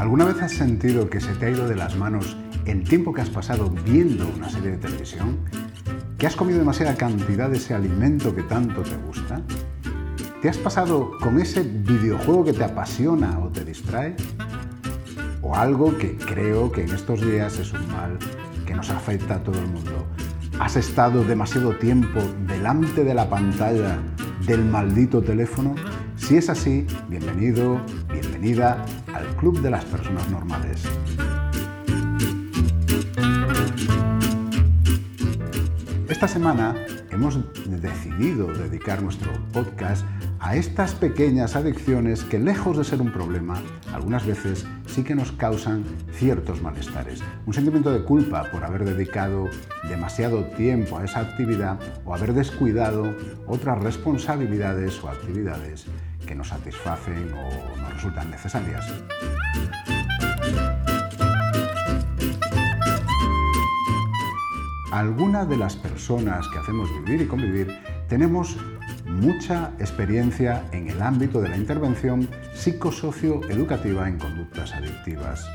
¿Alguna vez has sentido que se te ha ido de las manos el tiempo que has pasado viendo una serie de televisión? ¿Que has comido demasiada cantidad de ese alimento que tanto te gusta? ¿Te has pasado con ese videojuego que te apasiona o te distrae? O algo que creo que en estos días es un mal que nos afecta a todo el mundo. ¿Has estado demasiado tiempo delante de la pantalla del maldito teléfono? Si es así, bienvenido, bienvenida al Club de las Personas Normales. Esta semana hemos decidido dedicar nuestro podcast a estas pequeñas adicciones que lejos de ser un problema, algunas veces sí que nos causan ciertos malestares. Un sentimiento de culpa por haber dedicado demasiado tiempo a esa actividad o haber descuidado otras responsabilidades o actividades que nos satisfacen o nos resultan necesarias. Algunas de las personas que hacemos vivir y convivir tenemos mucha experiencia en el ámbito de la intervención psicosocioeducativa en conductas adictivas.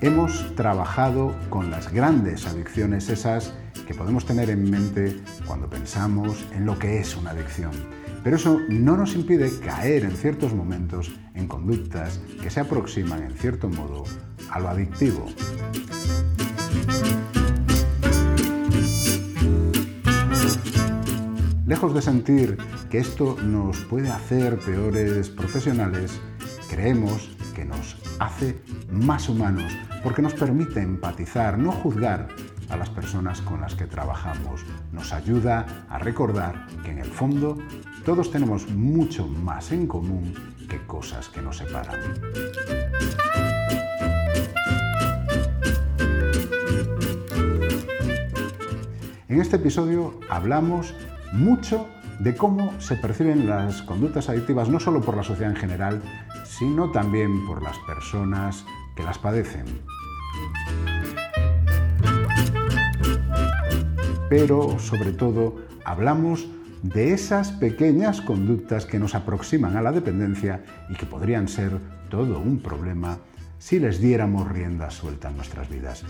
Hemos trabajado con las grandes adicciones esas que podemos tener en mente cuando pensamos en lo que es una adicción. Pero eso no nos impide caer en ciertos momentos en conductas que se aproximan en cierto modo a lo adictivo. Lejos de sentir que esto nos puede hacer peores profesionales, creemos que nos hace más humanos porque nos permite empatizar, no juzgar a las personas con las que trabajamos. Nos ayuda a recordar que en el fondo todos tenemos mucho más en común que cosas que nos separan. En este episodio hablamos mucho de cómo se perciben las conductas adictivas no solo por la sociedad en general, sino también por las personas que las padecen. Pero, sobre todo, hablamos de esas pequeñas conductas que nos aproximan a la dependencia y que podrían ser todo un problema si les diéramos rienda suelta en nuestras vidas.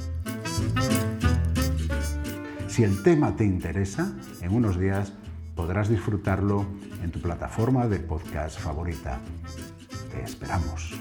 Si el tema te interesa, en unos días podrás disfrutarlo en tu plataforma de podcast favorita. Te esperamos.